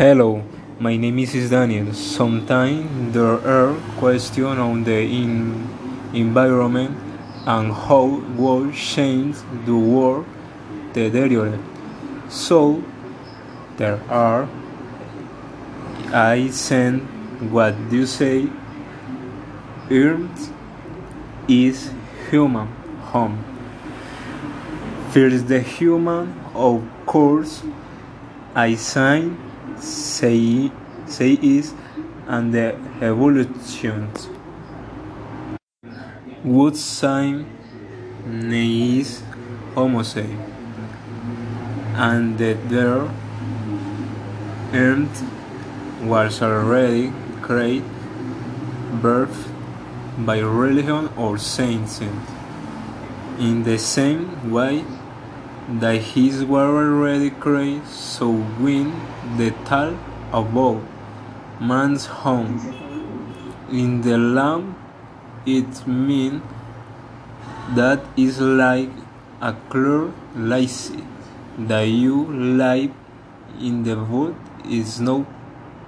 Hello, my name is Daniel. Sometimes there are questions on the in environment and how will change the world deteriorate. So there are I send what you say Earth is human home. First the human of course I sign say, say is and the evolutions. Wood sign is homose and that there earth was already created birth by religion or saints in the same way that his were already created, so when the tal above man's home in the lamb it means that is like a clear lace that you live in the wood is not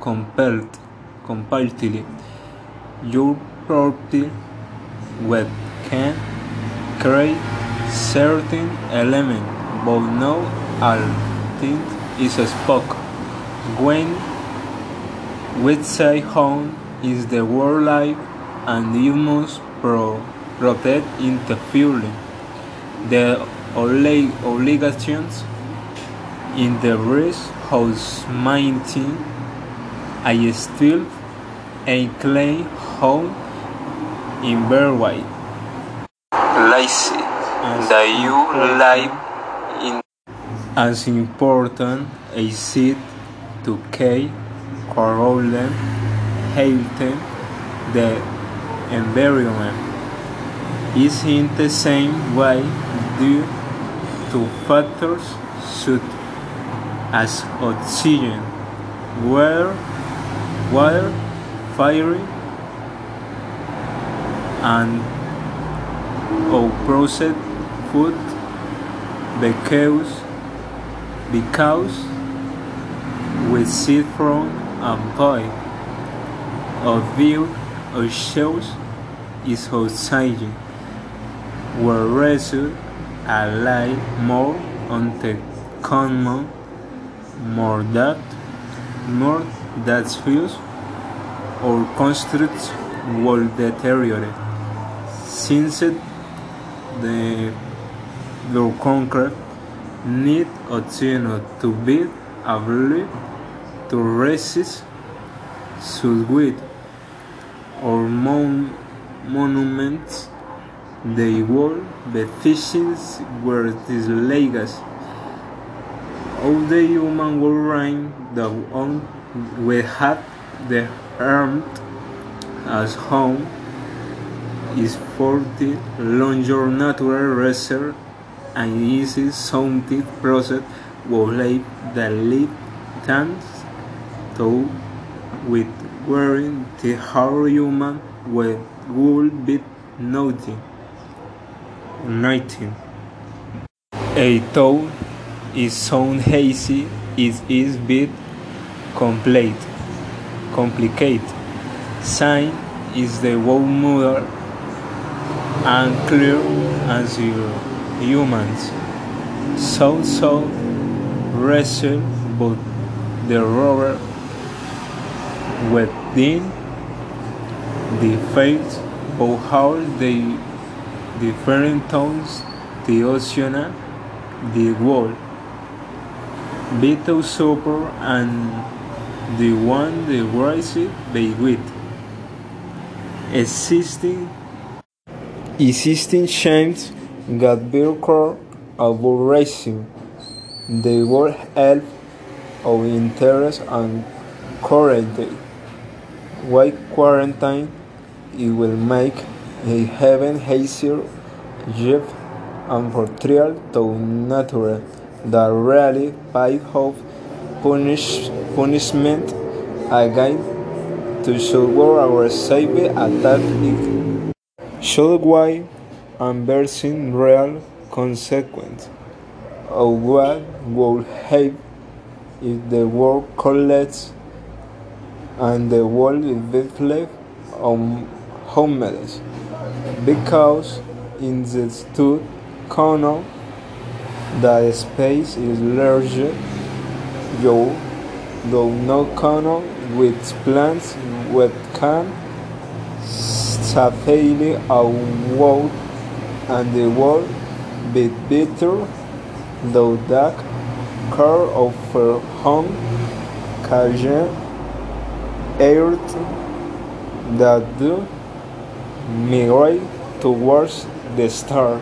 compelled completely your property web can create certain element but no all things is spoke. When we say home is the world life and you must pro protect interfering the obligations in the rest house maintain I still a claim home in Berway. Lazy that you live in as important as it to K. Carolyn Hilton the environment is in the same way due to factors such as oxygen, water, water, fire, and or processed food the because because we see from a view of shows is outside. Whereas I lie more on the common more that more that feels or constructs will deteriorate. Since the the concrete need oxygen to be able to resist sulfate or mon monuments. They were the fishes were these legacy all the human were rain the on we had the armed as home. Is for the longer natural reserve and easy sounded process will leave the thanks to with wearing the hard human will would be nothing. 19. A thought is sound hazy, it is bit complete, complicated. Sign is the world mother and clear as your humans. So so wrestle but the rover within the faith of how the different tones the ocean the world Beetle super and the one the rising they with existing existing shames about racing they were help of interest and currently why quarantine? It will make a heaven hazier Jeff and portrayal to nature. That really by hope punish punishment again to show our savior attack it should why and versing real consequence of what will happen if the world collects and the world is built on homeless. Because in the two corner the space is larger you do not corner with plants can safely outwalk and the world be better though that care of her home can earth that do migrate towards the star